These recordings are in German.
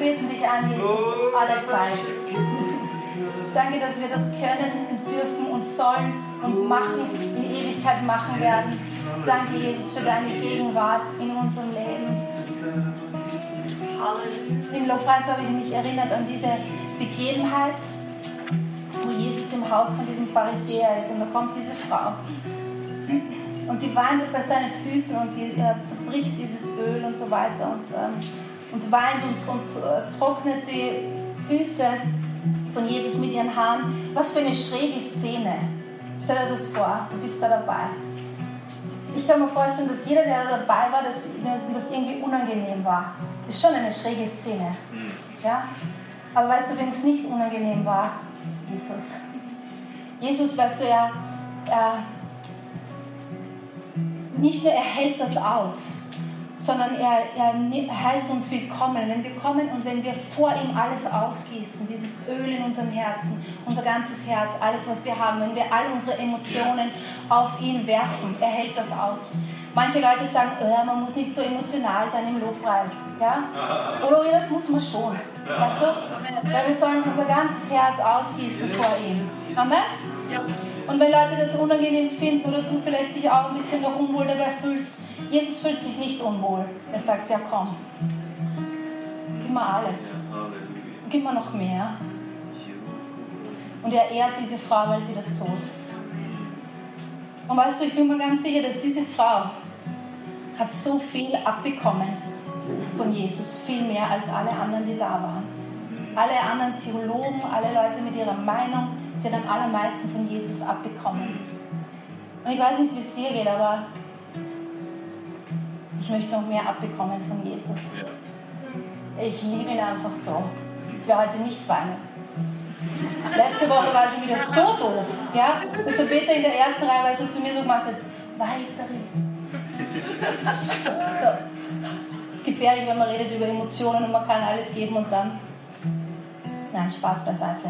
beten dich an, Jesus, alle Zeit. Danke, dass wir das können, dürfen und sollen und machen, in Ewigkeit machen werden. Danke, Jesus, für deine Gegenwart in unserem Leben. Im Lobpreis habe ich mich erinnert an diese Begebenheit, wo Jesus im Haus von diesem Pharisäer ist und da kommt diese Frau. Und die weint bei seinen Füßen und die äh, zerbricht dieses Öl und so weiter und, ähm, und weint und, und äh, trocknet die Füße von Jesus mit ihren Haaren. Was für eine schräge Szene. Stell dir das vor, du bist da dabei. Ich kann mir vorstellen, dass jeder, der da dabei war, dass das irgendwie unangenehm war. Das ist schon eine schräge Szene. Ja? Aber weißt du, wem es nicht unangenehm war? Jesus. Jesus, weißt du, er, er nicht nur er hält das aus, sondern er, er heißt uns willkommen, wenn wir kommen und wenn wir vor ihm alles ausgießen, dieses Öl in unserem Herzen, unser ganzes Herz, alles, was wir haben, wenn wir all unsere Emotionen auf ihn werfen, er hält das aus. Manche Leute sagen, oh, man muss nicht so emotional sein im Lobpreis. Ja? Oder das muss man schon. Weißt du? Weil wir sollen unser ganzes Herz ausgießen vor ihm. Amen? Und wenn Leute das unangenehm finden oder du vielleicht dich auch ein bisschen noch unwohl dabei fühlst, Jesus fühlt sich nicht unwohl. Er sagt, ja komm, gib mir alles. Gib mir noch mehr. Und er ehrt diese Frau, weil sie das tut. Und weißt du, ich bin mir ganz sicher, dass diese Frau hat so viel abbekommen von Jesus, viel mehr als alle anderen, die da waren. Alle anderen Theologen, alle Leute mit ihrer Meinung, sie hat am allermeisten von Jesus abbekommen. Und ich weiß nicht, wie es dir geht, aber möchte noch mehr abbekommen von Jesus. Ich liebe ihn einfach so. Ich werde heute nicht weinen. Letzte Woche war schon wieder so doof. Ja? Dass der Peter in der ersten Reihe, weil er zu mir so gemacht hat, weiterhin. So. Es ist gefährlich, wenn man redet über Emotionen und man kann alles geben und dann. Nein, Spaß beiseite.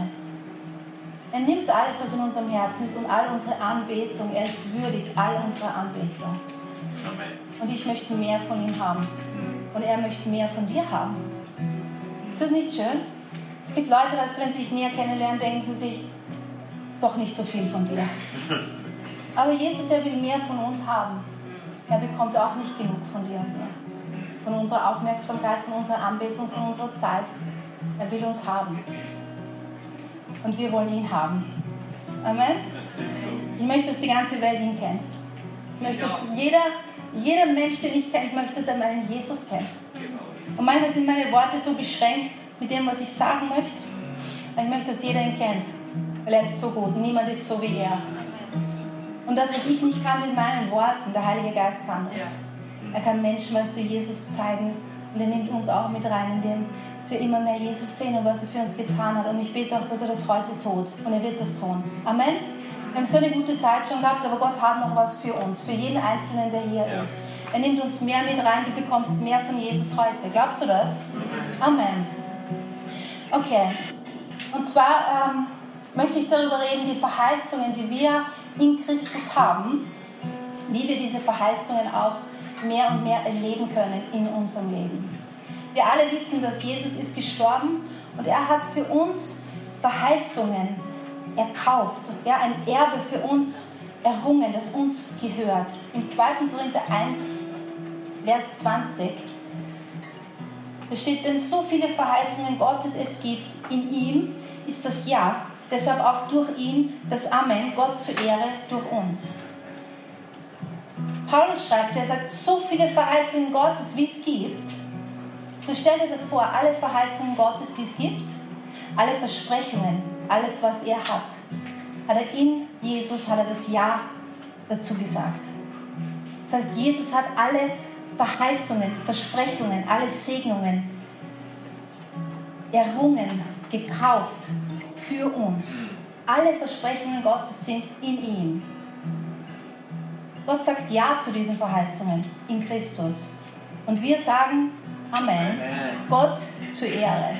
Er nimmt alles, was in unserem Herzen ist und all unsere Anbetung. Er ist würdig all unserer Anbetung. Und ich möchte mehr von ihm haben. Und er möchte mehr von dir haben. Ist das nicht schön? Es gibt Leute, dass wenn sie sich näher kennenlernen, denken sie sich, doch nicht so viel von dir. Aber Jesus, er will mehr von uns haben. Er bekommt auch nicht genug von dir. Von unserer Aufmerksamkeit, von unserer Anbetung, von unserer Zeit. Er will uns haben. Und wir wollen ihn haben. Amen? Ich möchte, dass die ganze Welt ihn kennt. Ich möchte, dass jeder, jeder Mensch, den ich kenne, ich möchte, dass er meinen Jesus kennt. Und manchmal sind meine Worte so beschränkt mit dem, was ich sagen möchte. Aber ich möchte, dass jeder ihn kennt. Weil er ist so gut. Niemand ist so wie er. Und das, was ich nicht kann mit meinen Worten, der Heilige Geist kann das. Er kann Menschen was zu Jesus zeigen. Und er nimmt uns auch mit rein, indem wir immer mehr Jesus sehen und was er für uns getan hat. Und ich bete auch, dass er das heute tut. Und er wird das tun. Amen. Wir haben so eine gute Zeit schon gehabt, aber Gott hat noch was für uns, für jeden Einzelnen, der hier ja. ist. Er nimmt uns mehr mit rein, du bekommst mehr von Jesus heute. Glaubst du das? Amen. Okay. Und zwar ähm, möchte ich darüber reden, die Verheißungen, die wir in Christus haben, wie wir diese Verheißungen auch mehr und mehr erleben können in unserem Leben. Wir alle wissen, dass Jesus ist gestorben und er hat für uns Verheißungen erkauft. Ja, ein Erbe für uns errungen, das uns gehört. Im 2. Korinther 1, Vers 20 da steht, denn so viele Verheißungen Gottes es gibt, in ihm ist das Ja, deshalb auch durch ihn das Amen, Gott zur Ehre durch uns. Paulus schreibt, er sagt, so viele Verheißungen Gottes, wie es gibt. So stell dir das vor, alle Verheißungen Gottes, die es gibt, alle Versprechungen, alles, was er hat, hat er in Jesus, hat er das Ja dazu gesagt. Das heißt, Jesus hat alle Verheißungen, Versprechungen, alle Segnungen errungen, gekauft für uns. Alle Versprechungen Gottes sind in ihm. Gott sagt Ja zu diesen Verheißungen in Christus. Und wir sagen Amen. Amen. Gott zur Ehre.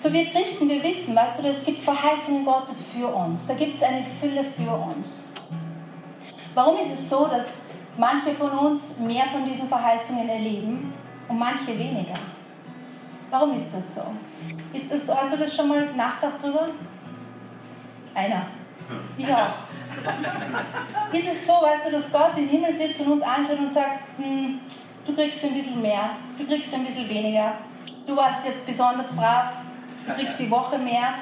So wir Christen, wir wissen, weißt du, es gibt Verheißungen Gottes für uns. Da gibt es eine Fülle für uns. Warum ist es so, dass manche von uns mehr von diesen Verheißungen erleben und manche weniger. Warum ist das so? Ist das so? Hast du das schon mal nachgedacht drüber? Einer. Ich auch. Ist es so, weißt du, dass Gott im Himmel sitzt und uns anschaut und sagt, hm, du kriegst ein bisschen mehr, du kriegst ein bisschen weniger, du warst jetzt besonders brav, du kriegst die Woche mehr,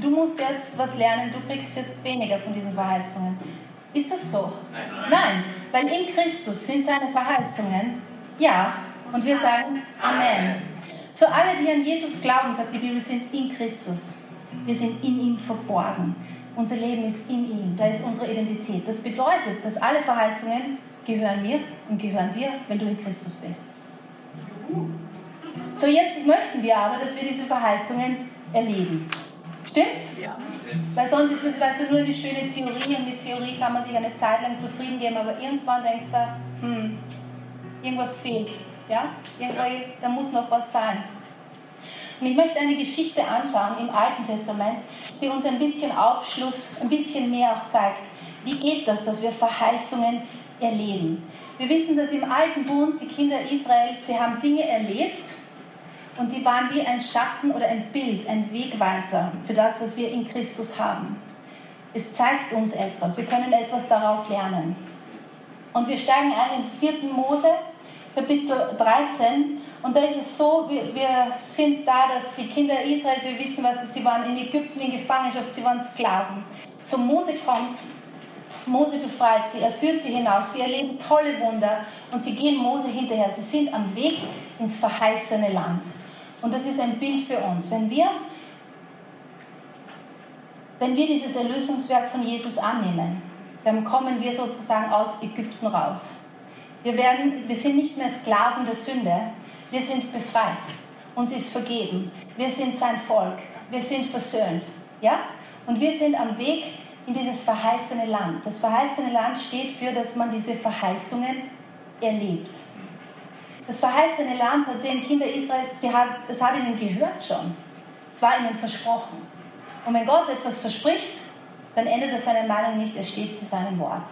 du musst jetzt was lernen, du kriegst jetzt weniger von diesen Verheißungen. Ist das so? Nein. Nein, weil in Christus sind seine Verheißungen ja. Und wir sagen Amen. Zu alle, die an Jesus glauben, sagt die Bibel, sind in Christus. Wir sind in ihm verborgen. Unser Leben ist in ihm. Da ist unsere Identität. Das bedeutet, dass alle Verheißungen gehören mir und gehören dir, wenn du in Christus bist. So, jetzt möchten wir aber, dass wir diese Verheißungen erleben. Stimmt's? Ja. Weil sonst ist es, weißt du, nur eine schöne Theorie und mit Theorie kann man sich eine Zeit lang zufrieden geben, aber irgendwann denkst du, hm, irgendwas fehlt. Ja? Irgendwie, da muss noch was sein. Und ich möchte eine Geschichte anschauen im Alten Testament, die uns ein bisschen Aufschluss, ein bisschen mehr auch zeigt. Wie geht das, dass wir Verheißungen erleben? Wir wissen, dass im Alten Bund die Kinder Israels, sie haben Dinge erlebt und die waren wie ein Schatten oder ein Bild, ein Wegweiser für das, was wir in Christus haben. Es zeigt uns etwas, wir können etwas daraus lernen. Und wir steigen ein in 4. Mose, Kapitel 13. Und da ist es so, wir, sind da, dass die Kinder Israels, wir wissen, was sie waren in Ägypten in Gefangenschaft, sie waren Sklaven. So Mose kommt, Mose befreit sie, er führt sie hinaus, sie erleben tolle Wunder und sie gehen Mose hinterher. Sie sind am Weg ins verheißene Land. Und das ist ein Bild für uns. Wenn wir, wenn wir dieses Erlösungswerk von Jesus annehmen, dann kommen wir sozusagen aus Ägypten raus. Wir, werden, wir sind nicht mehr Sklaven der Sünde, wir sind befreit. Uns ist vergeben. Wir sind sein Volk. Wir sind versöhnt. Ja? Und wir sind am Weg in dieses verheißene Land. Das verheißene Land steht für, dass man diese Verheißungen erlebt. Das verheißene Land hat den Kinder Israels, es hat ihnen gehört schon. Es war ihnen versprochen. Und wenn Gott etwas verspricht, dann ändert er seine Meinung nicht, er steht zu seinem Wort.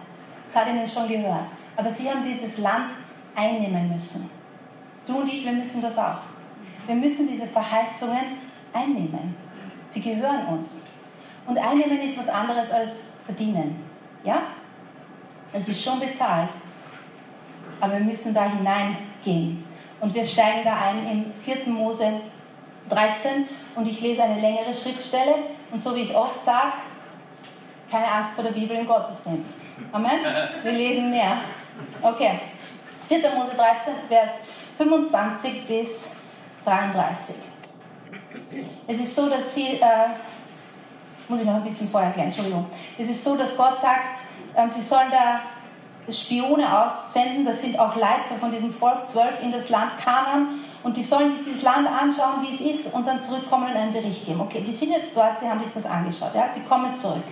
Es hat ihnen schon gehört. Aber sie haben dieses Land einnehmen müssen. Du und ich, wir müssen das auch. Wir müssen diese Verheißungen einnehmen. Sie gehören uns. Und einnehmen ist was anderes als verdienen. Ja? Es ist schon bezahlt. Aber wir müssen da hineingehen. Und wir steigen da ein im 4. Mose 13 und ich lese eine längere Schriftstelle. Und so wie ich oft sage, keine Angst vor der Bibel im Gottesdienst. Amen? Wir lesen mehr. Okay. 4. Mose 13, Vers 25 bis 33. Es ist so, dass sie, äh, muss ich noch ein bisschen vorher erklären, Entschuldigung. Es ist so, dass Gott sagt, äh, sie sollen da Spione aussenden, das sind auch Leiter von diesem Volk, zwölf in das Land Kanan, und die sollen sich dieses Land anschauen, wie es ist, und dann zurückkommen und einen Bericht geben. Okay, die sind jetzt dort, sie haben sich das angeschaut, ja, sie kommen zurück.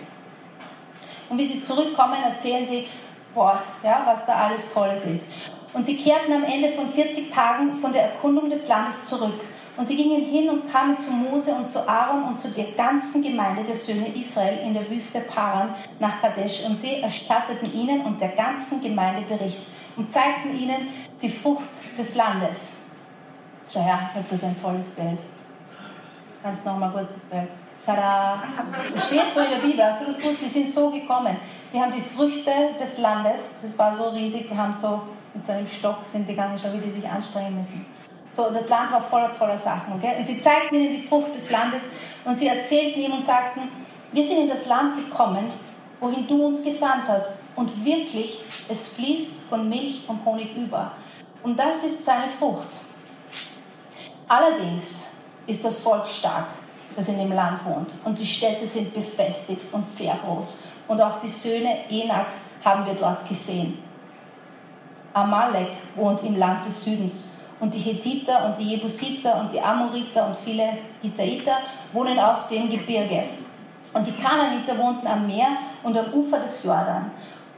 Und wie sie zurückkommen, erzählen sie, boah, ja, was da alles Tolles ist. Und sie kehrten am Ende von 40 Tagen von der Erkundung des Landes zurück. Und sie gingen hin und kamen zu Mose und zu Aaron und zu der ganzen Gemeinde der Söhne Israel in der Wüste Paran nach Kadesh. Und sie erstatteten ihnen und der ganzen Gemeinde Bericht und zeigten ihnen die Frucht des Landes. Schau her, ich habe das ein tolles Bild. Kannst noch mal kurz das Bild. Tada! Das steht so in der Bibel, hast du das gewusst? Die sind so gekommen. Die haben die Früchte des Landes, das war so riesig, die haben so mit so einem Stock sind die gegangen, schau, wie die sich anstrengen müssen. So, das Land war voller toller Sachen, okay? Und sie zeigten ihnen die Frucht des Landes und sie erzählten ihm und sagten, wir sind in das Land gekommen, wohin du uns gesandt hast. Und wirklich, es fließt von Milch und Honig über. Und das ist seine Frucht. Allerdings ist das Volk stark das in dem Land wohnt. Und die Städte sind befestigt und sehr groß. Und auch die Söhne Enaks haben wir dort gesehen. Amalek wohnt im Land des Südens. Und die Hethiter und die Jebusiter und die Amoriter und viele Hitaiter wohnen auf dem Gebirge. Und die Kananiter wohnten am Meer und am Ufer des Jordan.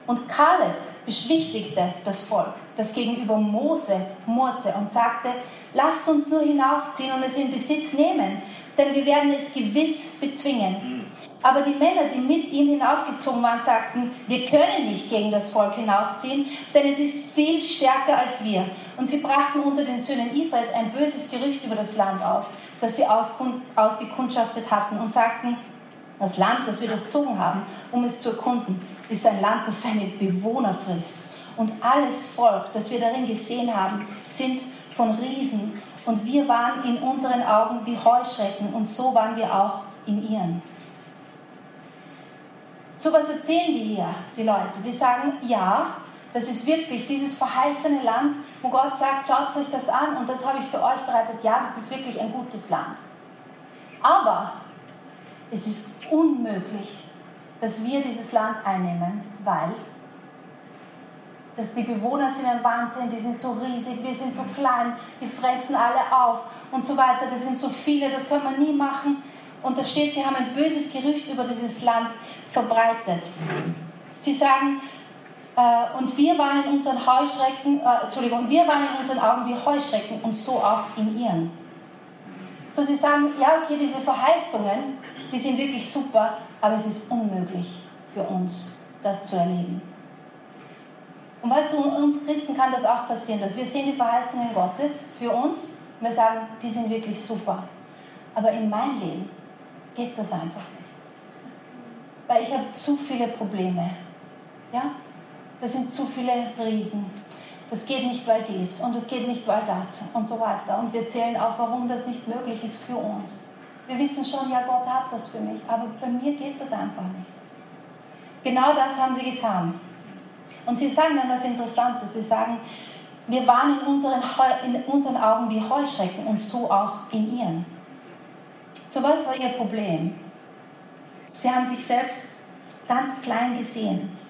Und Kaleb beschwichtigte das Volk, das gegenüber Mose murrte und sagte, lasst uns nur hinaufziehen und es in Besitz nehmen, denn wir werden es gewiss bezwingen. Aber die Männer, die mit ihm hinaufgezogen waren, sagten, wir können nicht gegen das Volk hinaufziehen, denn es ist viel stärker als wir. Und sie brachten unter den Söhnen Israels ein böses Gerücht über das Land auf, das sie ausgekundschaftet hatten und sagten, das Land, das wir durchzogen haben, um es zu erkunden, ist ein Land, das seine Bewohner frisst. Und alles Volk, das wir darin gesehen haben, sind von Riesen. Und wir waren in unseren Augen wie Heuschrecken und so waren wir auch in ihren. So was erzählen die hier, die Leute. Die sagen, ja, das ist wirklich dieses verheißene Land, wo Gott sagt, schaut euch das an und das habe ich für euch bereitet. Ja, das ist wirklich ein gutes Land. Aber es ist unmöglich, dass wir dieses Land einnehmen, weil dass die Bewohner sind ein Wahnsinn, die sind so riesig, wir sind so klein, die fressen alle auf und so weiter. Das sind so viele, das kann man nie machen. Und da steht, sie haben ein böses Gerücht über dieses Land verbreitet. Sie sagen, äh, und wir waren in unseren Heuschrecken, äh, Entschuldigung, wir waren in unseren Augen wie Heuschrecken und so auch in ihren. So sie sagen, ja, okay, diese Verheißungen, die sind wirklich super, aber es ist unmöglich für uns, das zu erleben. Und weißt du, uns Christen kann das auch passieren, dass wir sehen die Verheißungen Gottes für uns und wir sagen, die sind wirklich super. Aber in mein Leben geht das einfach nicht weil ich habe zu viele Probleme. Ja? Das sind zu viele Riesen. Das geht nicht, weil dies und es geht nicht, weil das und so weiter. Und wir zählen auch, warum das nicht möglich ist für uns. Wir wissen schon, ja, Gott hat das für mich, aber bei mir geht das einfach nicht. Genau das haben sie getan. Und sie sagen dann was Interessantes. Sie sagen, wir waren in unseren, in unseren Augen wie Heuschrecken und so auch in ihren. So was war ihr Problem? Sie haben sich selbst ganz klein gesehen.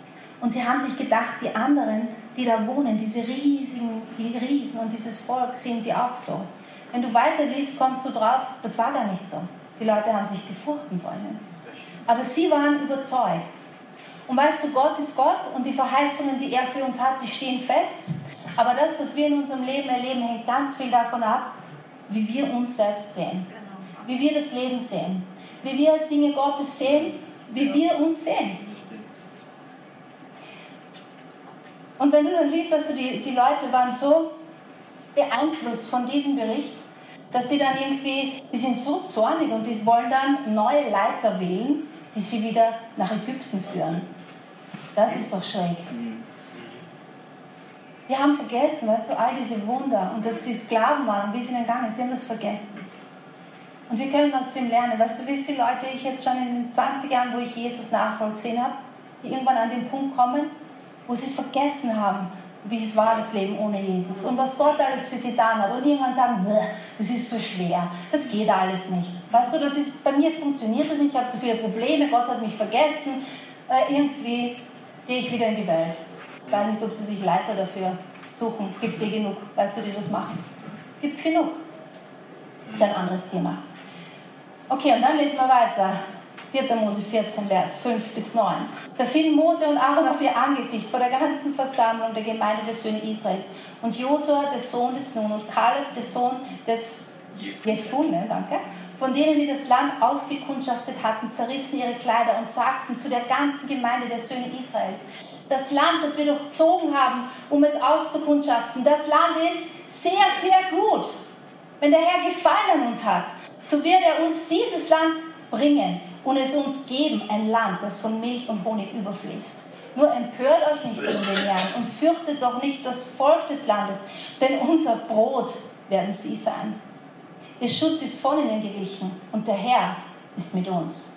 Und sie haben sich gedacht, die anderen, die da wohnen, diese riesigen, die Riesen und dieses Volk, sehen sie auch so. Wenn du weiterliest, kommst du drauf, das war gar nicht so. Die Leute haben sich gefurchten vor ihnen. Aber sie waren überzeugt. Und weißt du, Gott ist Gott und die Verheißungen, die er für uns hat, die stehen fest. Aber das, was wir in unserem Leben erleben, hängt ganz viel davon ab, wie wir uns selbst sehen. Wie wir das Leben sehen wie wir Dinge Gottes sehen, wie wir uns sehen. Und wenn du dann liest, also die, die Leute waren so beeinflusst von diesem Bericht, dass die dann irgendwie, die sind so zornig und die wollen dann neue Leiter wählen, die sie wieder nach Ägypten führen. Das ist doch schräg. Die haben vergessen, weißt du, all diese Wunder und dass sie Sklaven waren wie sie dann gegangen sind, sie haben das vergessen. Und wir können aus dem lernen. Weißt du, wie viele Leute ich jetzt schon in den 20 Jahren, wo ich Jesus nachfolge, gesehen habe, die irgendwann an den Punkt kommen, wo sie vergessen haben, wie es war, das Leben ohne Jesus und was Gott alles für sie getan hat. Und irgendwann sagen, das ist so schwer, das geht alles nicht. Weißt du, das ist, bei mir funktioniert das nicht, ich habe zu viele Probleme, Gott hat mich vergessen. Äh, irgendwie gehe ich wieder in die Welt. Ich weiß nicht, ob sie sich Leiter dafür suchen. Gibt es eh genug, weißt du, die das machen. Gibt es genug. Das ist ein anderes Thema. Okay, und dann lesen wir weiter. 4. Mose 14, Vers 5 bis 9. Da fielen Mose und Aaron auf ihr Angesicht vor der ganzen Versammlung der Gemeinde des Söhne Israels. Und Josua, der Sohn des Nun, und Kaleb, der Sohn des Jefune, danke, von denen, die das Land ausgekundschaftet hatten, zerrissen ihre Kleider und sagten zu der ganzen Gemeinde der Söhne Israels, das Land, das wir durchzogen haben, um es auszukundschaften, das Land ist sehr, sehr gut. Wenn der Herr Gefallen an uns hat, so wird er uns dieses Land bringen und es uns geben, ein Land, das von Milch und Honig überfließt. Nur empört euch nicht gegen den Herrn und fürchtet doch nicht das Volk des Landes, denn unser Brot werden sie sein. Ihr Schutz ist von ihnen gewichen und der Herr ist mit uns.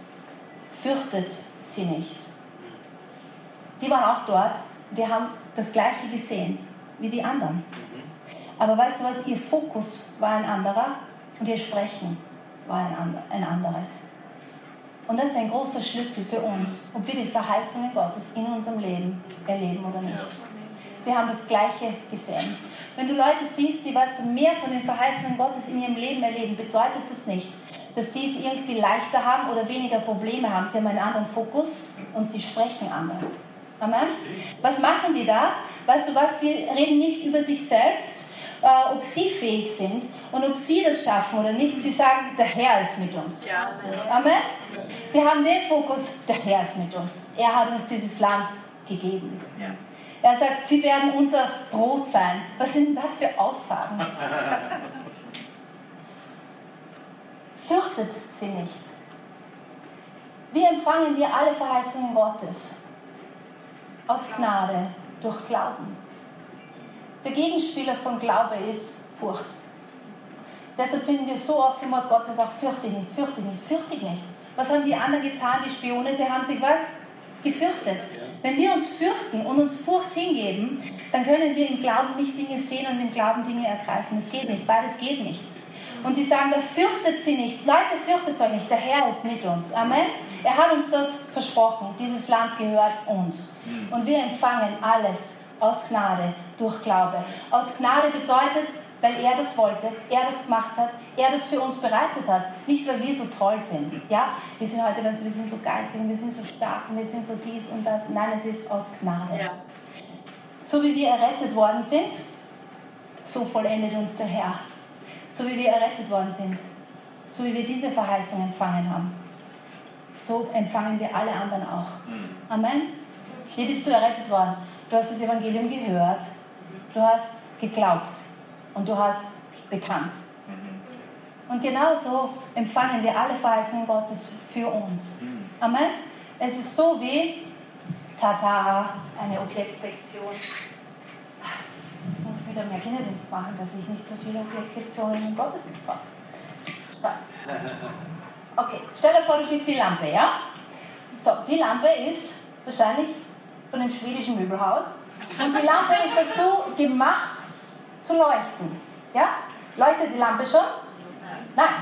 Fürchtet sie nicht. Die waren auch dort, die haben das Gleiche gesehen wie die anderen. Aber weißt du was, ihr Fokus war ein anderer und ihr Sprechen war ein anderes. Und das ist ein großer Schlüssel für uns, ob wir die Verheißungen Gottes in unserem Leben erleben oder nicht. Sie haben das Gleiche gesehen. Wenn du Leute siehst, die weißt du, mehr von den Verheißungen Gottes in ihrem Leben erleben, bedeutet das nicht, dass sie es irgendwie leichter haben oder weniger Probleme haben. Sie haben einen anderen Fokus und sie sprechen anders. Amen. Was machen die da? Weißt du was? Sie reden nicht über sich selbst, äh, ob sie fähig sind und ob sie das schaffen oder nicht. Sie sagen, der Herr ist mit uns. Ja. Amen. Sie haben den Fokus, der Herr ist mit uns. Er hat uns dieses Land gegeben. Ja. Er sagt, sie werden unser Brot sein. Was sind das für Aussagen? Fürchtet sie nicht. Wie empfangen wir alle Verheißungen Gottes? Aus Gnade, durch Glauben. Der Gegenspieler von Glaube ist Furcht. Deshalb finden wir so oft im Wort Gottes auch fürchte nicht, fürchte nicht, fürchte nicht. Was haben die anderen getan, die Spione? Sie haben sich was? Gefürchtet. Wenn wir uns fürchten und uns Furcht hingeben, dann können wir im Glauben nicht Dinge sehen und im Glauben Dinge ergreifen. Das geht nicht, beides geht nicht. Und die sagen, da fürchtet sie nicht. Leute, fürchtet euch nicht. Der Herr ist mit uns. Amen. Er hat uns das versprochen. Dieses Land gehört uns. Und wir empfangen alles aus Gnade durch Glaube. Aus Gnade bedeutet, weil er das wollte, er das gemacht hat, er das für uns bereitet hat. Nicht, weil wir so toll sind. Ja? Wir sind heute, wir sind so geistig, wir sind so stark, wir sind so dies und das. Nein, es ist aus Gnade. Ja. So wie wir errettet worden sind, so vollendet uns der Herr. So wie wir errettet worden sind, so wie wir diese Verheißung empfangen haben, so empfangen wir alle anderen auch. Amen. Wie bist du errettet worden? Du hast das Evangelium gehört, du hast geglaubt und du hast bekannt. Und genauso empfangen wir alle Verheißungen Gottes für uns. Amen. Es ist so wie, tata, eine Objektlektion. Ich muss wieder mehr Kinderdienst machen, dass ich nicht so viele Objektlektionen im Gottesdienst habe. Spaß. Okay, stell dir vor, du bist die Lampe, ja? So, die Lampe ist wahrscheinlich von dem schwedischen Möbelhaus. Und die Lampe ist dazu gemacht, zu leuchten. Ja? Leuchtet die Lampe schon? Nein.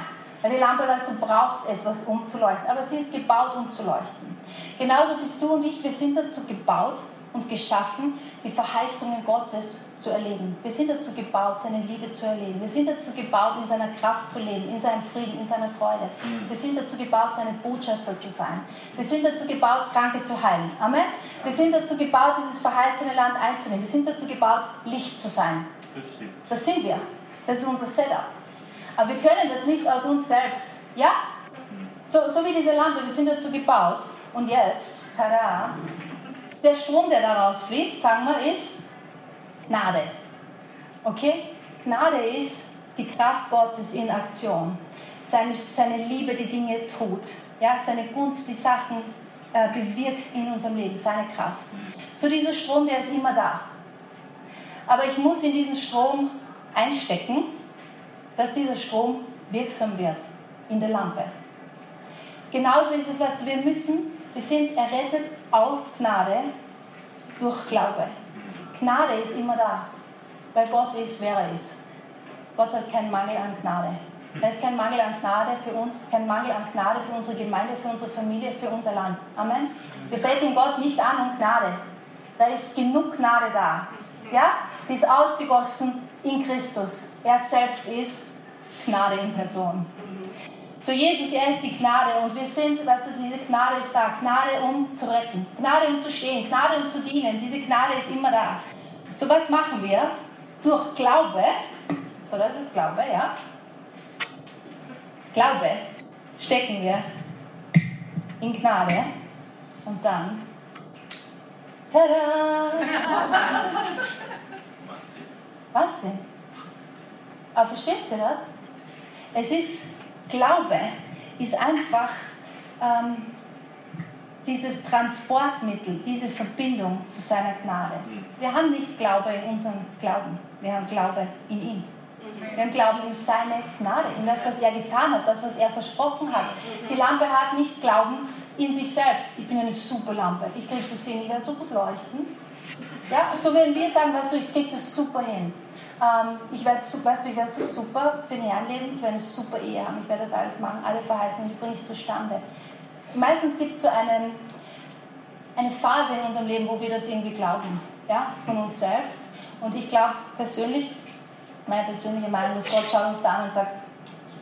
Weil die Lampe, weißt du, braucht etwas, um zu leuchten. Aber sie ist gebaut, um zu leuchten. Genauso bist du und ich, wir sind dazu gebaut und geschaffen, die Verheißungen Gottes zu erleben. Wir sind dazu gebaut, seine Liebe zu erleben. Wir sind dazu gebaut, in seiner Kraft zu leben, in seinem Frieden, in seiner Freude. Wir sind dazu gebaut, seine Botschafter zu sein. Wir sind dazu gebaut, Kranke zu heilen. Amen. Wir sind dazu gebaut, dieses verheißene Land einzunehmen. Wir sind dazu gebaut, Licht zu sein. Das sind wir. Das ist unser Setup. Aber wir können das nicht aus uns selbst. Ja? So, so wie diese Lampe, wir sind dazu gebaut. Und jetzt, tada, der Strom, der daraus fließt, sagen wir, ist Gnade. Okay? Gnade ist die Kraft Gottes in Aktion. Seine, seine Liebe, die Dinge tut. Ja? Seine Gunst, die Sachen äh, bewirkt in unserem Leben. Seine Kraft. So dieser Strom, der ist immer da. Aber ich muss in diesen Strom einstecken, dass dieser Strom wirksam wird in der Lampe. Genauso ist es, was wir müssen. Wir sind errettet aus Gnade durch Glaube. Gnade ist immer da, weil Gott ist, wer er ist. Gott hat keinen Mangel an Gnade. Da ist kein Mangel an Gnade für uns, kein Mangel an Gnade für unsere Gemeinde, für unsere Familie, für unser Land. Amen. Wir beten Gott nicht an um Gnade. Da ist genug Gnade da. Ja? Die ist ausgegossen in Christus. Er selbst ist Gnade in Person. So Jesus, er ist die Gnade und wir sind, weißt du, diese Gnade ist da. Gnade, um zu retten. Gnade, um zu stehen. Gnade, um zu dienen. Diese Gnade ist immer da. So was machen wir? Durch Glaube. So, das ist Glaube, ja. Glaube stecken wir in Gnade und dann Tada! Wahnsinn. Aber versteht ihr das? Es ist, Glaube ist einfach ähm, dieses Transportmittel, diese Verbindung zu seiner Gnade. Wir haben nicht Glaube in unserem Glauben, wir haben Glaube in ihn. Wir haben Glauben in seine Gnade, in das, was er getan hat, das, was er versprochen hat. Die Lampe hat nicht Glauben in sich selbst. Ich bin eine super Lampe. Ich kriege das hin, ich werde so gut leuchten. Ja, so wenn wir sagen, weißt du, ich kriege das super hin. Ähm, ich werde, weißt du, ich super für den leben, ich werde eine super Ehe haben, ich werde das alles machen, alle Verheißungen, die bringe ich zustande. Meistens gibt es so einen, eine Phase in unserem Leben, wo wir das irgendwie glauben, ja, von uns selbst. Und ich glaube persönlich, meine persönliche Meinung ist, Gott schaut uns da an und sagt,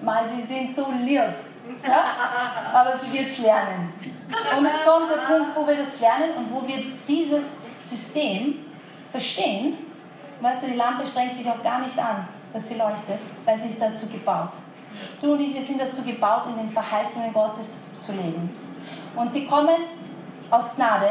mal, sie sind so lieb, ja? aber sie wird lernen. Und es kommt der Punkt, wo wir das lernen und wo wir dieses System verstehen. Weißt du, die Lampe strengt sich auch gar nicht an, dass sie leuchtet, weil sie ist dazu gebaut. Du und ich, wir sind dazu gebaut, in den Verheißungen Gottes zu leben. Und sie kommen aus Gnade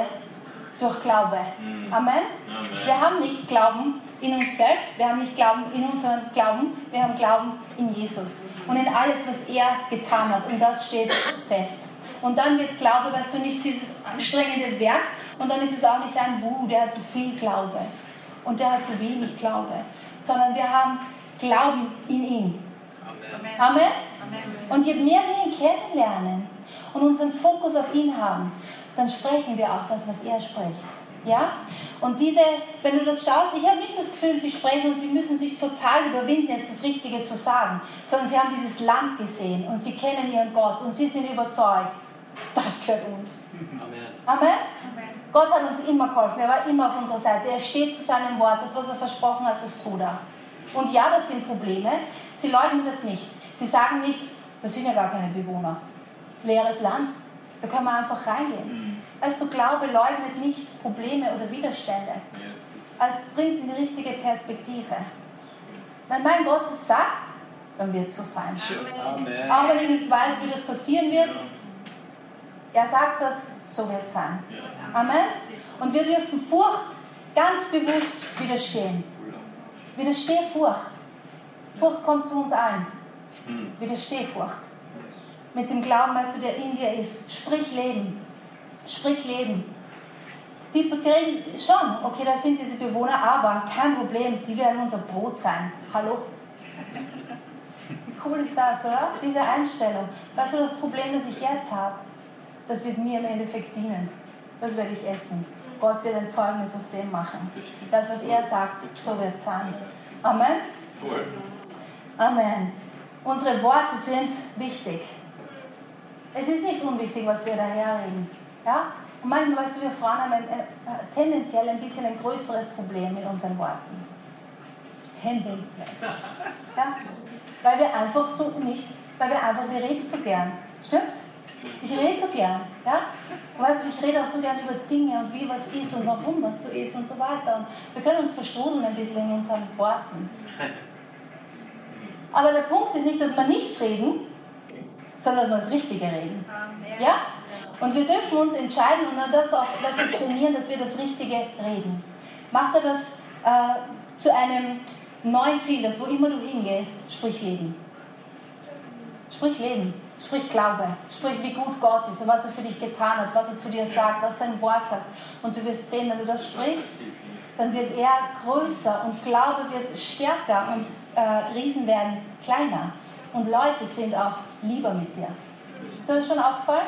durch Glaube. Mhm. Amen. Amen. Wir haben nicht Glauben in uns selbst, wir haben nicht Glauben in unseren Glauben, wir haben Glauben in Jesus und in alles, was er getan hat. Und das steht fest. Und dann wird Glaube, weißt du, nicht dieses anstrengende Werk und dann ist es auch nicht ein Buh, der hat zu viel Glaube und der hat zu wenig Glaube, sondern wir haben Glauben in ihn. Amen. Amen. Und je mehr wir ihn kennenlernen und unseren Fokus auf ihn haben, dann sprechen wir auch das, was er spricht. Ja? Und diese, wenn du das schaust, ich habe nicht das Gefühl, sie sprechen und sie müssen sich total überwinden, jetzt das Richtige zu sagen, sondern sie haben dieses Land gesehen und sie kennen ihren Gott und sie sind überzeugt, das gehört uns. Amen. Amen. Gott hat uns immer geholfen, er war immer auf unserer Seite, er steht zu seinem Wort, das, was er versprochen hat, das tut er. Und ja, das sind Probleme, sie leugnen das nicht. Sie sagen nicht, das sind ja gar keine Bewohner. Leeres Land, da können wir einfach reingehen. Weißt du, Glaube leugnet nicht Probleme oder Widerstände. Es bringt sie in die richtige Perspektive. Wenn mein Gott es sagt, dann wird es so sein. Amen. Auch wenn ich nicht weiß, wie das passieren wird, er sagt das, so wird es sein. Amen. Und wir dürfen Furcht ganz bewusst widerstehen. Widersteh Furcht. Furcht kommt zu uns allen. Mhm. Widersteh Furcht. Mit dem Glauben, weißt du, der in dir ist. Sprich Leben. Sprich Leben. Die kriegen schon, okay, da sind diese Bewohner, aber kein Problem, die werden unser Brot sein. Hallo? Wie cool ist das, oder? Diese Einstellung. Weißt du, das Problem, das ich jetzt habe, das wird mir im Endeffekt dienen. Das werde ich essen. Gott wird ein Zeugnis aus dem machen. Das, was er sagt, so wird es sein. Amen. Amen. Unsere Worte sind wichtig. Es ist nicht unwichtig, was wir daherreden. Ja? Und manchmal, weißt du, wir Frauen haben ein, äh, tendenziell ein bisschen ein größeres Problem mit unseren Worten. Tendenziell. Ja? Weil wir einfach so nicht, weil wir einfach, wir reden so gern. Stimmt's? Ich rede so gern. Ja? Weißt ich rede auch so gern über Dinge und wie was ist und warum was so ist und so weiter. Und wir können uns verstrudeln ein bisschen in unseren Worten. Aber der Punkt ist nicht, dass wir nichts reden, sondern dass wir das Richtige reden. Ja? Und wir dürfen uns entscheiden und dann das auch wir trainieren, dass wir das Richtige reden. Mach dir das äh, zu einem neuen Ziel, dass wo immer du hingehst, sprich Leben. Sprich Leben, sprich Glaube, sprich wie gut Gott ist und was er für dich getan hat, was er zu dir sagt, was sein Wort sagt. Und du wirst sehen, wenn du das sprichst, dann wird er größer und Glaube wird stärker und äh, Riesen werden kleiner. Und Leute sind auch lieber mit dir. Ist das schon aufgefallen?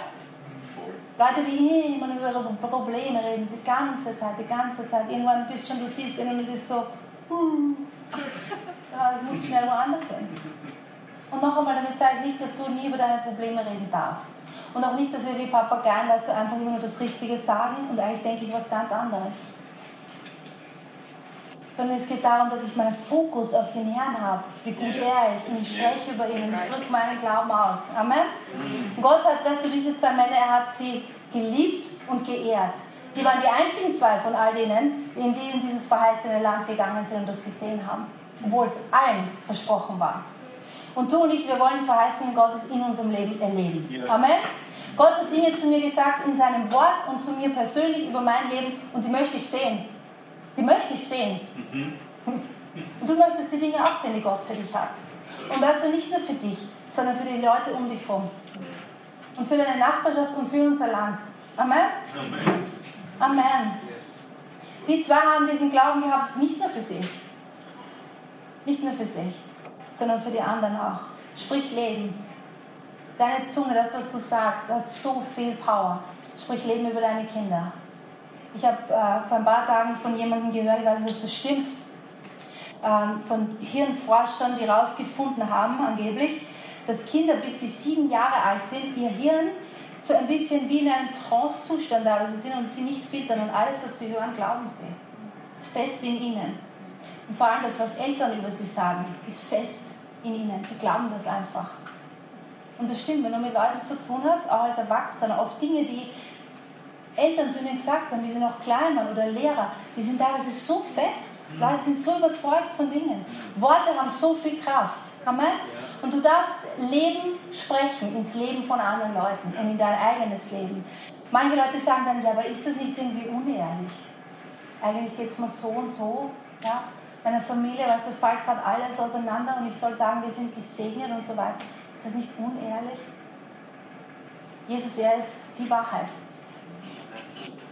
Leute, die immer über ihre Probleme reden, die ganze Zeit, die ganze Zeit. Irgendwann bist schon, du siehst ihnen und es ist so, uh, ich muss schnell woanders hin. Und noch einmal, damit sage ich nicht, dass du nie über deine Probleme reden darfst. Und auch nicht, dass wir wie Papageien, weißt du, einfach immer nur das Richtige sagen und eigentlich denke ich was ganz anderes. Sondern es geht darum, dass ich meinen Fokus auf den Herrn habe, wie gut er ist. Und ich spreche über ihn und ich drücke meinen Glauben aus. Amen. Und Gott hat, weißt du, diese zwei Männer, er hat sie geliebt und geehrt. Die waren die einzigen zwei von all denen, in die in dieses verheißene Land gegangen sind und das gesehen haben. Obwohl es allen versprochen war. Und du und ich, wir wollen die Verheißungen Gottes in unserem Leben erleben. Yes. Amen. Gott hat Dinge zu mir gesagt in seinem Wort und zu mir persönlich über mein Leben und die möchte ich sehen. Die möchte ich sehen. Und du möchtest die Dinge auch sehen, die Gott für dich hat. Und weißt du, nicht nur für dich, sondern für die Leute um dich herum. Und für deine Nachbarschaft und für unser Land. Amen. Amen. Amen. Yes. Die zwei haben diesen Glauben gehabt, nicht nur für sich. Nicht nur für sich, sondern für die anderen auch. Sprich Leben. Deine Zunge, das, was du sagst, hat so viel Power. Sprich Leben über deine Kinder. Ich habe äh, vor ein paar Tagen von jemandem gehört, ich weiß nicht, ob das stimmt, ähm, von Hirnforschern, die herausgefunden haben, angeblich, dass Kinder, bis sie sieben Jahre alt sind, ihr Hirn so ein bisschen wie in einem Trance-Zustand teilweise sind und sie nicht filtern und alles, was sie hören, glauben sie. Ist fest in ihnen. Und vor allem das, was Eltern über sie sagen, ist fest in ihnen. Sie glauben das einfach. Und das stimmt, wenn du mit Leuten zu tun hast, auch als Erwachsener, oft Dinge, die Eltern zu ihnen gesagt haben, wie sie noch klein waren oder Lehrer, die sind teilweise so fest. Leute sind so überzeugt von Dingen. Worte haben so viel Kraft. Amen. Und du darfst Leben sprechen ins Leben von anderen Leuten und in dein eigenes Leben. Manche Leute sagen dann, ja, aber ist das nicht irgendwie unehrlich? Eigentlich geht es mir so und so. Ja? Meiner Familie, weißt du, fällt gerade alles auseinander und ich soll sagen, wir sind gesegnet und so weiter. Ist das nicht unehrlich? Jesus, er ist die Wahrheit.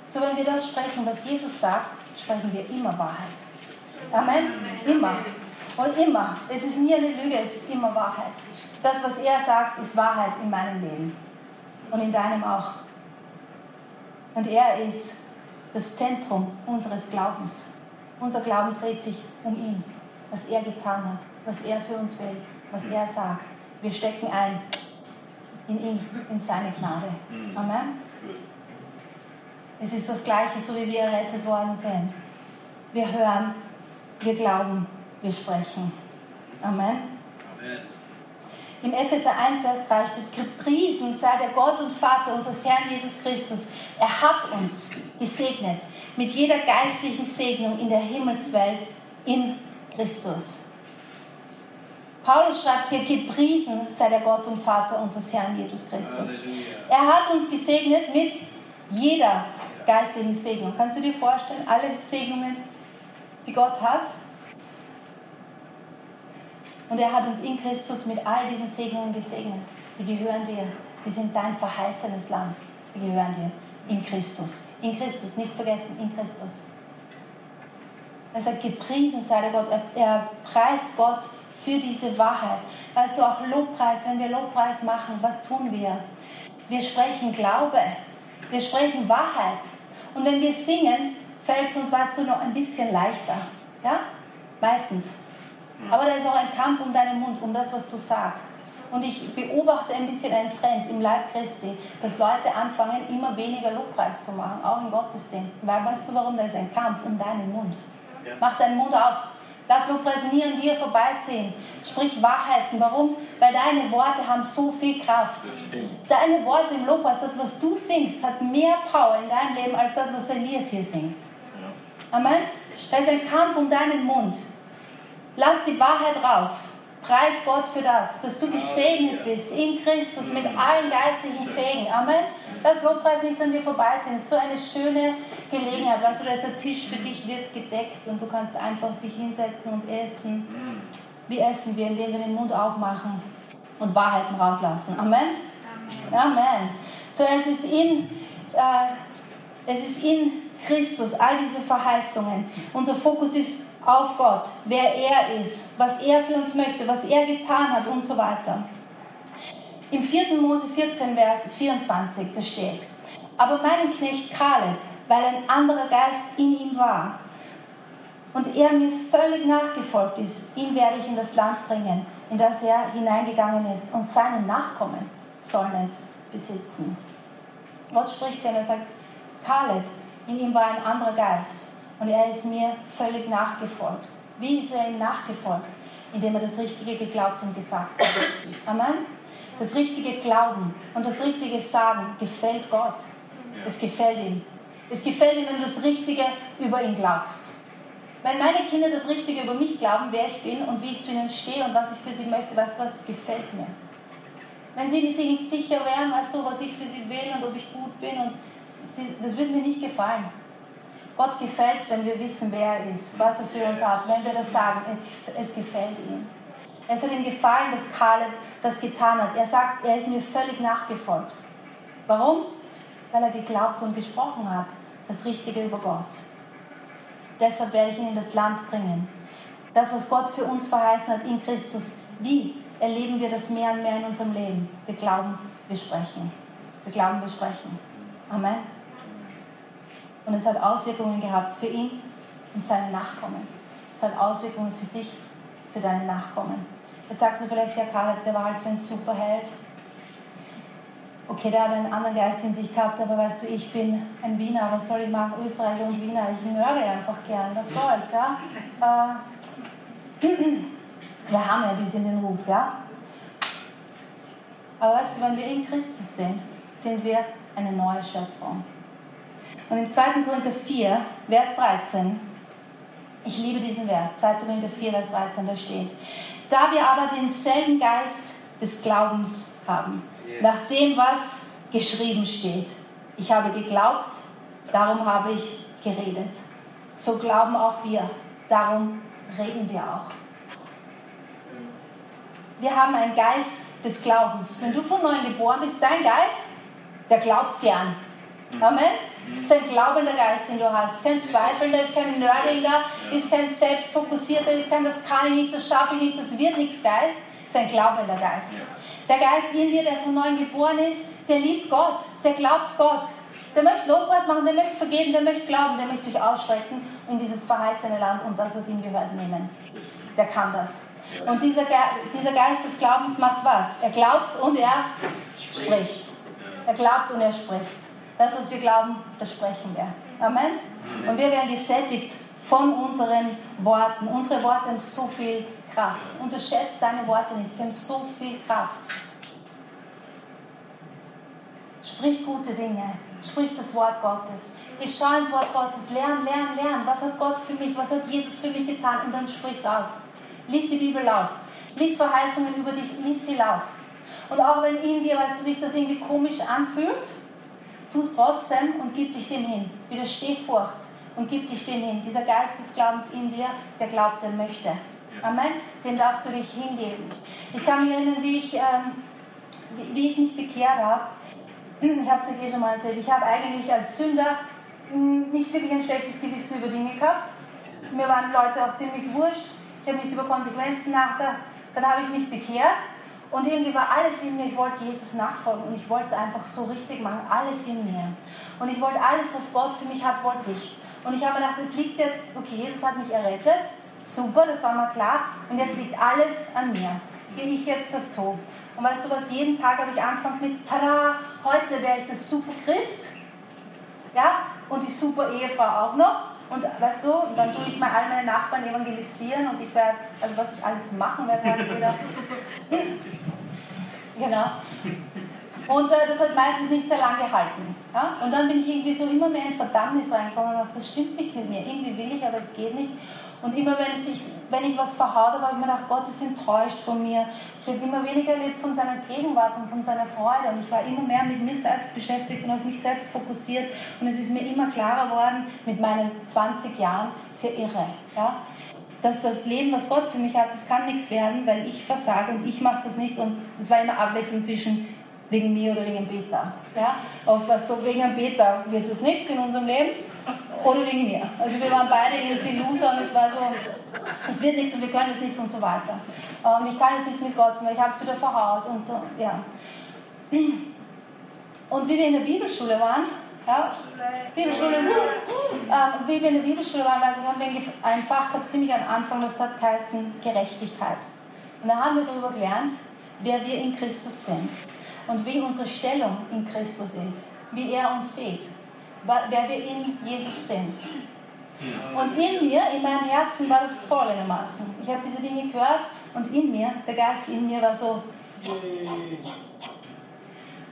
So, wenn wir das sprechen, was Jesus sagt, sprechen wir immer Wahrheit. Amen? Immer. Und immer. Es ist nie eine Lüge, es ist immer Wahrheit. Das, was er sagt, ist Wahrheit in meinem Leben. Und in deinem auch. Und er ist das Zentrum unseres Glaubens. Unser Glauben dreht sich um ihn, was er getan hat, was er für uns will, was er sagt. Wir stecken ein in ihn, in seine Gnade. Amen. Es ist das Gleiche, so wie wir errettet worden sind. Wir hören, wir glauben, wir sprechen. Amen. Amen. Im Epheser 1, Vers 3 steht, gepriesen sei der Gott und Vater unseres Herrn Jesus Christus. Er hat uns gesegnet mit jeder geistlichen Segnung in der Himmelswelt in Christus. Paulus schreibt hier, gepriesen sei der Gott und Vater unseres Herrn Jesus Christus. Er hat uns gesegnet mit jeder geistlichen Segnung. Kannst du dir vorstellen, alle Segnungen, die Gott hat? Und er hat uns in Christus mit all diesen Segnungen gesegnet. Die gehören dir. Die sind dein verheißenes Land. Die gehören dir. In Christus. In Christus. Nicht vergessen, in Christus. Er sagt, gepriesen sei der Gott. Er, er preist Gott für diese Wahrheit. Weißt du, auch Lobpreis, wenn wir Lobpreis machen, was tun wir? Wir sprechen Glaube. Wir sprechen Wahrheit. Und wenn wir singen, fällt es uns, weißt du, noch ein bisschen leichter. Ja? Meistens. Aber da ist auch ein Kampf um deinen Mund, um das, was du sagst. Und ich beobachte ein bisschen einen Trend im Leib Christi, dass Leute anfangen, immer weniger Lobpreis zu machen, auch im Gottesdienst. Weil weißt du warum? Da ist ein Kampf um deinen Mund. Ja. Mach deinen Mund auf. Lass Lobpreis nie an dir vorbeiziehen. Sprich Wahrheiten. Warum? Weil deine Worte haben so viel Kraft. Deine Worte im Lobpreis, das, was du singst, hat mehr Power in deinem Leben als das, was Elias hier singt. Amen? Da ist ein Kampf um deinen Mund. Lass die Wahrheit raus. Preis Gott für das, dass du gesegnet bist in Christus mit allen geistlichen Segen. Amen. Lass Lobpreis nicht an dir ist so eine schöne Gelegenheit. Weißt du, da ist der Tisch für dich, wird gedeckt und du kannst einfach dich hinsetzen und essen. Wie essen wir, indem wir den Mund aufmachen und Wahrheiten rauslassen. Amen. Amen. So, es ist in, äh, es ist in Christus, all diese Verheißungen. Unser Fokus ist auf Gott, wer er ist, was er für uns möchte, was er getan hat und so weiter. Im 4. Mose 14, Vers 24, da steht, aber mein Knecht Kaleb, weil ein anderer Geist in ihm war und er mir völlig nachgefolgt ist, ihn werde ich in das Land bringen, in das er hineingegangen ist und seine Nachkommen sollen es besitzen. Gott spricht und er sagt, Kaleb, in ihm war ein anderer Geist und er ist mir völlig nachgefolgt. Wie ist er ihm nachgefolgt? Indem er das Richtige geglaubt und gesagt hat. Amen. Das richtige Glauben und das richtige Sagen gefällt Gott. Es gefällt ihm. Es gefällt ihm, wenn du das Richtige über ihn glaubst. Wenn meine Kinder das Richtige über mich glauben, wer ich bin und wie ich zu ihnen stehe und was ich für sie möchte, weißt du was, gefällt mir. Wenn sie sich nicht sicher wären, weißt du, was ich für sie will und ob ich gut bin, und das wird mir nicht gefallen. Gott gefällt es, wenn wir wissen, wer er ist, was er für uns hat, wenn wir das sagen, es gefällt ihm. Es hat ihm gefallen, dass Kaleb das getan hat. Er sagt, er ist mir völlig nachgefolgt. Warum? Weil er geglaubt und gesprochen hat, das Richtige über Gott. Deshalb werde ich ihn in das Land bringen. Das, was Gott für uns verheißen hat in Christus, wie erleben wir das mehr und mehr in unserem Leben? Wir glauben, wir sprechen. Wir glauben, wir sprechen. Amen. Und es hat Auswirkungen gehabt für ihn und seine Nachkommen. Es hat Auswirkungen für dich, für deine Nachkommen. Jetzt sagst du vielleicht, ja, Kaleb, der war halt so ein Superheld. Okay, der hat einen anderen Geist in sich gehabt, aber weißt du, ich bin ein Wiener, was soll ich machen? Österreicher und Wiener, ich nörgel einfach gern, was soll's, ja? Äh, wir haben ja ein bisschen den Ruf, ja? Aber weißt du, wenn wir in Christus sind, sind wir eine neue Schöpfung. Und im 2. Korinther 4, Vers 13, ich liebe diesen Vers, 2. Korinther 4, Vers 13, da steht, Da wir aber denselben Geist des Glaubens haben, nach dem, was geschrieben steht. Ich habe geglaubt, darum habe ich geredet. So glauben auch wir, darum reden wir auch. Wir haben einen Geist des Glaubens. Wenn du von neuem geboren bist, dein Geist, der glaubt gern. Amen. Es ist ein glaubender Geist, den du hast. Kein Zweifelnder, ist kein Nerdinger, ist kein selbstfokussierter, ist kein, das kann ich nicht, das schaffe ich nicht, das wird nichts Geist. Es ist ein glaubender Geist. Der Geist in dir, der von neuem geboren ist, der liebt Gott, der glaubt Gott. Der möchte Lobpreis machen, der möchte vergeben, der möchte glauben, der möchte sich ausstrecken in dieses verheißene Land und das, was ihm gehört, nehmen. Der kann das. Und dieser, Ge dieser Geist des Glaubens macht was? Er glaubt und er spricht. Er glaubt und er spricht. Das, was wir glauben, das sprechen wir. Amen. Und wir werden gesättigt von unseren Worten. Unsere Worte haben so viel Kraft. Unterschätzt deine Worte nicht, sie haben so viel Kraft. Sprich gute Dinge, sprich das Wort Gottes. Ich schaue ins Wort Gottes, lern, lern, lern. Was hat Gott für mich, was hat Jesus für mich getan? Und dann sprich es aus. Lies die Bibel laut. Lies Verheißungen über dich, lies sie laut. Und auch wenn in dir, weißt du, sich das irgendwie komisch anfühlt, tu es trotzdem und gib dich dem hin. Widersteh Furcht und gib dich dem hin. Dieser Geist des Glaubens in dir, der glaubt, der möchte. Amen. Dem darfst du dich hingeben. Ich kann mich erinnern, wie ich, ähm, wie, wie, ich mich bekehrt habe. Ich habe es euch eh schon mal erzählt. Ich habe eigentlich als Sünder hm, nicht wirklich ein schlechtes Gewissen über Dinge gehabt. Mir waren Leute auch ziemlich wurscht. Ich habe nicht über Konsequenzen nachgedacht. Dann habe ich mich bekehrt und irgendwie war alles in mir. Ich wollte Jesus nachfolgen und ich wollte es einfach so richtig machen. Alles in mir. Und ich wollte alles, was Gott für mich hat, wollte ich. Und ich habe gedacht, es liegt jetzt, okay, Jesus hat mich errettet Super, das war mal klar. Und jetzt liegt alles an mir, wie ich jetzt das tue. Und weißt du was, jeden Tag habe ich angefangen mit, tada, heute wäre ich das super Christ. Ja, und die super Ehefrau auch noch. Und weißt du, dann tue ich mal all meine Nachbarn evangelisieren und ich werde, also was ich alles machen werde, halt wieder. genau. Und äh, das hat meistens nicht sehr lange gehalten. Ja? Und dann bin ich irgendwie so immer mehr in Verdammnis reingekommen und dachte, das stimmt nicht mit mir. Irgendwie will ich, aber es geht nicht. Und immer wenn, sich, wenn ich was verhaut habe, habe ich mir gedacht, Gott ist enttäuscht von mir. Ich habe immer weniger erlebt von seiner Gegenwart und von seiner Freude. Und ich war immer mehr mit mir selbst beschäftigt und auf mich selbst fokussiert. Und es ist mir immer klarer geworden, mit meinen 20 Jahren, sehr irre. Ja? Dass das Leben, was Gott für mich hat, das kann nichts werden, weil ich versage und ich mache das nicht. Und es war immer Abwechslung zwischen wegen mir oder wegen Peter. Ja? Oft war so, wegen Peter wird es nichts in unserem Leben oder wegen mir. Also wir waren beide irgendwie Loser und es war so, es wird nichts und wir können es nicht und so weiter. Und ich kann jetzt nicht mit Gott, weil ich habe es wieder verhaut und ja. Und wie wir in der Bibelschule waren, ja, Bibelschule, äh, wie wir in der Bibelschule waren, also haben wir ein Fach gehabt, ziemlich am Anfang, das hat geheißen Gerechtigkeit. Und da haben wir darüber gelernt, wer wir in Christus sind und wie unsere Stellung in Christus ist, wie er uns sieht, wer wir in Jesus sind. Und in mir, in meinem Herzen war das folgendermaßen. Ich habe diese Dinge gehört und in mir, der Geist in mir war so.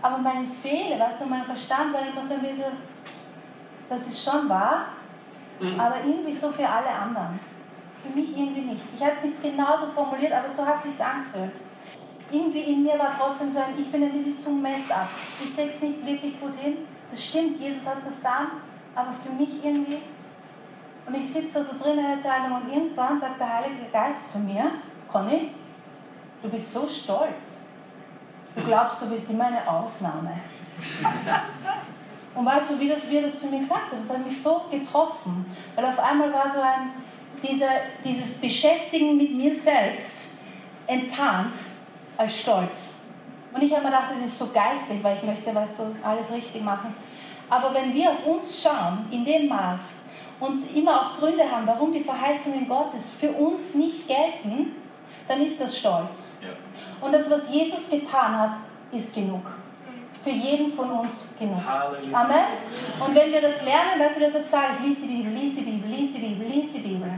Aber meine Seele, weißt du, mein Verstand war immer so ein bisschen, das ist schon wahr, aber irgendwie so für alle anderen. Für mich irgendwie nicht. Ich habe es nicht genauso formuliert, aber so hat es sich angefühlt irgendwie in mir war trotzdem so ein, ich bin ein bisschen zu messed up. Ich kriege es nicht wirklich gut hin. Das stimmt, Jesus hat das getan, aber für mich irgendwie. Und ich sitze da so drin in der Zeitung und irgendwann sagt der Heilige Geist zu mir, Conny, du bist so stolz. Du glaubst, du bist immer eine Ausnahme. Und weißt du, wie das, wie das zu mir gesagt hat? Das hat mich so getroffen. Weil auf einmal war so ein, dieser, dieses Beschäftigen mit mir selbst enttarnt als Stolz. Und ich habe mir gedacht, das ist so geistlich, weil ich möchte, weißt du, alles richtig machen. Aber wenn wir auf uns schauen, in dem Maß, und immer auch Gründe haben, warum die Verheißungen Gottes für uns nicht gelten, dann ist das Stolz. Und das, was Jesus getan hat, ist genug. Für jeden von uns genug. Amen. Und wenn wir das lernen, weißt du, deshalb sage ich, lies die Bibel, lies die Bibel, lies die Bibel, lies die Bibel.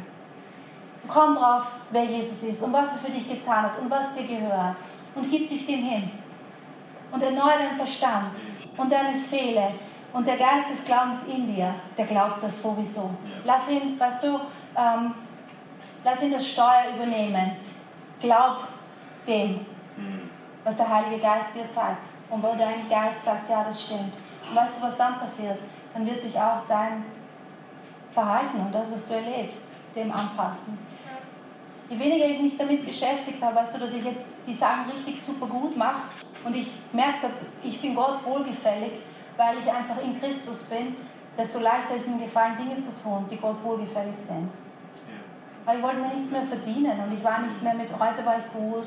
Komm drauf, wer Jesus ist und was er für dich getan hat und was dir gehört und gib dich dem hin. Und erneuere deinen Verstand und deine Seele. Und der Geist des Glaubens in dir, der glaubt das sowieso. Lass ihn, weißt du, ähm, lass ihn das Steuer übernehmen. Glaub dem, was der Heilige Geist dir zeigt. Und wo dein Geist sagt, ja, das stimmt. Und weißt du, was dann passiert? Dann wird sich auch dein Verhalten und das, was du erlebst, dem anpassen. Je weniger ich mich damit beschäftigt habe, weißt du, dass ich jetzt die Sachen richtig super gut mache. Und ich merke, ich bin Gott wohlgefällig, weil ich einfach in Christus bin, desto leichter ist mir gefallen, Dinge zu tun, die Gott wohlgefällig sind. Weil ich wollte mir nichts mehr verdienen und ich war nicht mehr mit, heute war ich gut,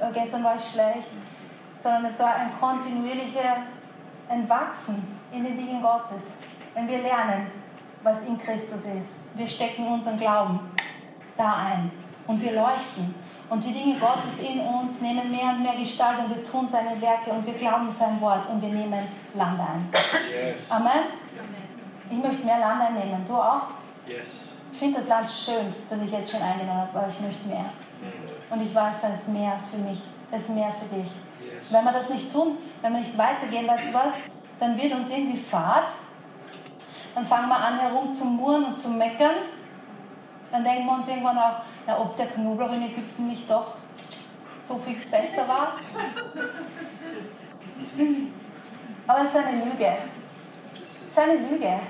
äh, gestern war ich schlecht, sondern es war ein kontinuierlicher Entwachsen in den Dingen Gottes. Wenn wir lernen, was in Christus ist, wir stecken unseren Glauben da ein und wir leuchten. Und die Dinge Gottes in uns nehmen mehr und mehr Gestalt und wir tun seine Werke und wir glauben sein Wort und wir nehmen Land ein. Yes. Amen. Ich möchte mehr Land einnehmen. Du auch? Yes. Ich finde das Land schön, das ich jetzt schon eingenommen habe, aber ich möchte mehr. Und ich weiß, da ist mehr für mich, da ist mehr für dich. Yes. Wenn wir das nicht tun, wenn wir nicht weitergehen, weißt du was, dann wird uns irgendwie Fahrt. Dann fangen wir an herum zu murren und zu meckern. Dann denken wir uns irgendwann auch, na, ob der Knoblauch in Ägypten nicht doch so viel besser war. Aber es ist eine Lüge. Es ist eine Lüge.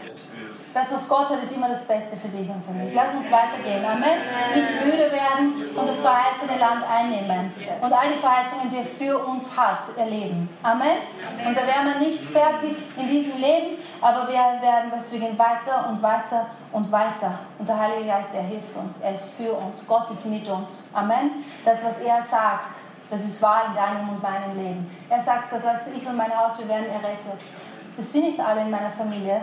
Das, was Gott hat, ist immer das Beste für dich und für mich. Lass uns weitergehen. Amen. Nicht müde werden und das verheißene Land einnehmen. Und all die Verheißungen, die er für uns hat, erleben. Amen. Und da wären wir nicht fertig in diesem Leben, aber wir werden, was wir gehen weiter und weiter und weiter. Und der Heilige Geist, er hilft uns. Er ist für uns. Gott ist mit uns. Amen. Das, was er sagt, das ist wahr in deinem und meinem Leben. Er sagt, das heißt, ich und mein Haus, wir werden errettet. Das sind nicht alle in meiner Familie,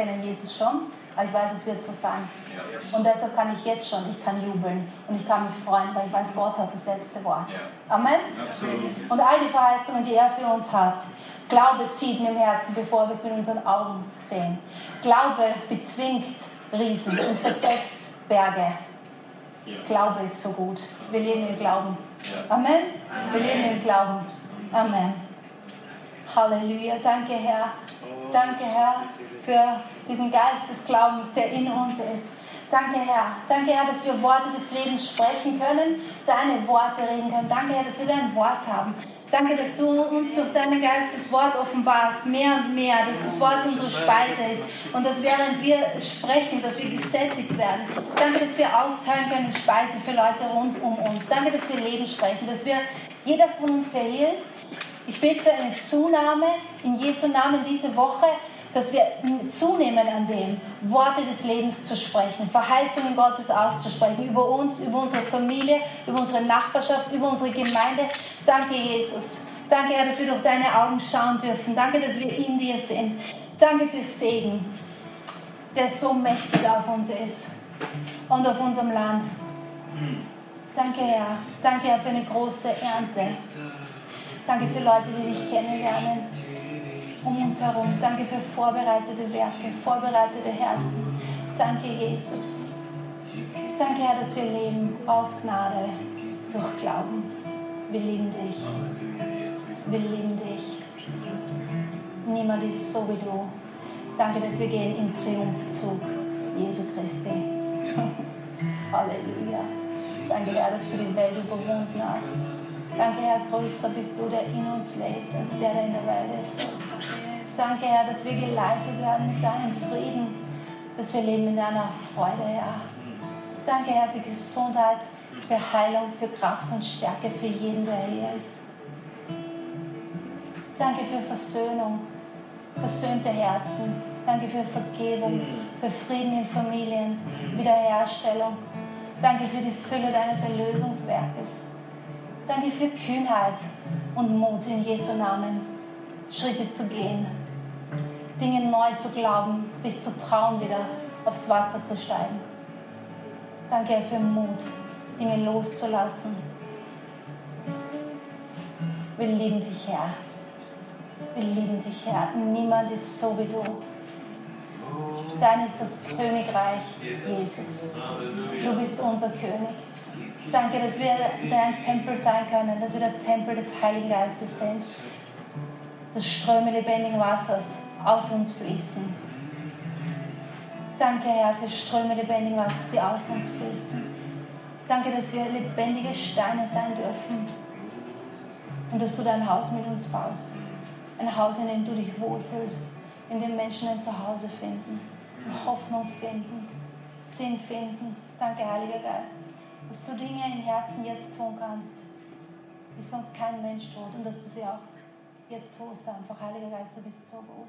kennen Jesus schon, aber ich weiß, es wird so sein. Und deshalb kann ich jetzt schon, ich kann jubeln und ich kann mich freuen, weil ich weiß, Gott hat das letzte Wort. Amen. Absolut. Und all die Verheißungen, die er für uns hat, Glaube sieht mit dem Herzen, bevor wir es mit unseren Augen sehen. Glaube bezwingt Riesen und versetzt Berge. Glaube ist so gut. Wir leben im Glauben. Amen. Wir leben im Glauben. Amen. Halleluja. Danke, Herr. Danke, Herr, für diesen Geist des Glaubens, der in uns ist. Danke, Herr. Danke, Herr, dass wir Worte des Lebens sprechen können, deine Worte reden können. Danke, Herr, dass wir dein Wort haben. Danke, dass du uns durch deinen Geist das Wort offenbarst, mehr und mehr, dass das Wort unsere Speise ist und dass während wir sprechen, dass wir gesättigt werden. Danke, dass wir austeilen können Speise für Leute rund um uns. Danke, dass wir Leben sprechen, dass wir, jeder von uns, der hier ist, ich bete für eine Zunahme in Jesu Namen diese Woche, dass wir zunehmen an dem, Worte des Lebens zu sprechen, Verheißungen Gottes auszusprechen, über uns, über unsere Familie, über unsere Nachbarschaft, über unsere Gemeinde. Danke, Jesus. Danke, Herr, dass wir durch deine Augen schauen dürfen. Danke, dass wir in dir sind. Danke für Segen, der so mächtig auf uns ist und auf unserem Land. Danke, Herr. Danke, Herr, für eine große Ernte. Danke für Leute, die dich kennenlernen um uns herum. Danke für vorbereitete Werke, vorbereitete Herzen. Danke, Jesus. Danke, Herr, dass wir leben aus Gnade durch Glauben. Wir lieben dich. Wir lieben dich. Niemand ist so wie du. Danke, dass wir gehen im Triumphzug Jesu Christi. Halleluja. Danke, Herr, dass du die Welt überwunden hast. Danke, Herr, größer bist du, der in uns lebt, als der, der in der Welt ist. Danke, Herr, dass wir geleitet werden mit deinem Frieden, dass wir leben in deiner Freude, Herr. Danke, Herr, für Gesundheit, für Heilung, für Kraft und Stärke für jeden, der hier ist. Danke für Versöhnung, versöhnte Herzen. Danke für Vergebung, für Frieden in Familien, Wiederherstellung. Danke für die Fülle deines Erlösungswerkes. Danke für Kühnheit und Mut in Jesu Namen, Schritte zu gehen, Dinge neu zu glauben, sich zu trauen, wieder aufs Wasser zu steigen. Danke für Mut, Dinge loszulassen. Wir lieben dich, Herr. Wir lieben dich, Herr. Niemand ist so wie du. Dein ist das Königreich, Jesus. Du bist unser König. Danke, dass wir dein Tempel sein können, dass wir der Tempel des Heiligen Geistes sind. Dass Ströme lebendigen Wassers aus uns fließen. Danke, Herr, für Ströme lebendigen Wassers, die aus uns fließen. Danke, dass wir lebendige Steine sein dürfen. Und dass du dein Haus mit uns baust. Ein Haus, in dem du dich wohlfühlst, in dem Menschen ein Zuhause finden, Hoffnung finden, Sinn finden. Danke, Heiliger Geist, dass du Dinge im Herzen jetzt tun kannst, die sonst kein Mensch tut und dass du sie auch jetzt tust einfach. Heiliger Geist, du bist so gut.